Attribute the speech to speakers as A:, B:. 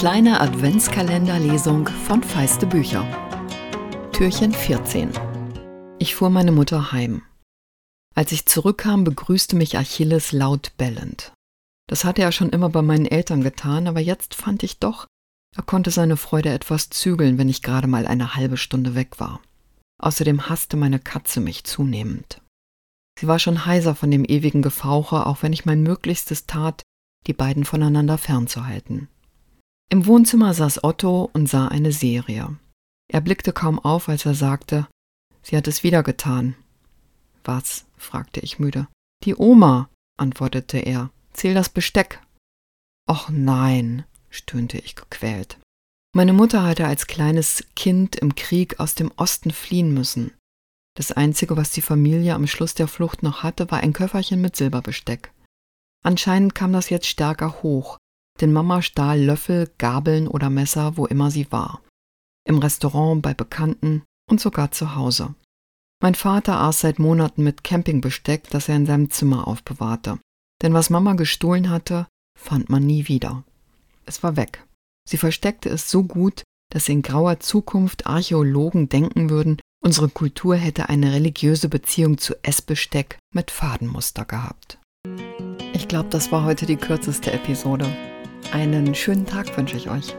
A: kleine Adventskalenderlesung von Feiste Bücher. Türchen 14. Ich fuhr meine Mutter heim. Als ich zurückkam, begrüßte mich Achilles laut bellend. Das hatte er schon immer bei meinen Eltern getan, aber jetzt fand ich doch, er konnte seine Freude etwas zügeln, wenn ich gerade mal eine halbe Stunde weg war. Außerdem hasste meine Katze mich zunehmend. Sie war schon heiser von dem ewigen Gefauche, auch wenn ich mein Möglichstes tat, die beiden voneinander fernzuhalten. Im Wohnzimmer saß Otto und sah eine Serie. Er blickte kaum auf, als er sagte, sie hat es wieder getan. Was? fragte ich müde. Die Oma, antwortete er. Zähl das Besteck. Och nein, stöhnte ich gequält. Meine Mutter hatte als kleines Kind im Krieg aus dem Osten fliehen müssen. Das Einzige, was die Familie am Schluss der Flucht noch hatte, war ein Köfferchen mit Silberbesteck. Anscheinend kam das jetzt stärker hoch, denn Mama stahl Löffel, Gabeln oder Messer, wo immer sie war. Im Restaurant, bei Bekannten und sogar zu Hause. Mein Vater aß seit Monaten mit Campingbesteck, das er in seinem Zimmer aufbewahrte. Denn was Mama gestohlen hatte, fand man nie wieder. Es war weg. Sie versteckte es so gut, dass in grauer Zukunft Archäologen denken würden, unsere Kultur hätte eine religiöse Beziehung zu Essbesteck mit Fadenmuster gehabt. Ich glaube, das war heute die kürzeste Episode. Einen schönen Tag wünsche ich euch.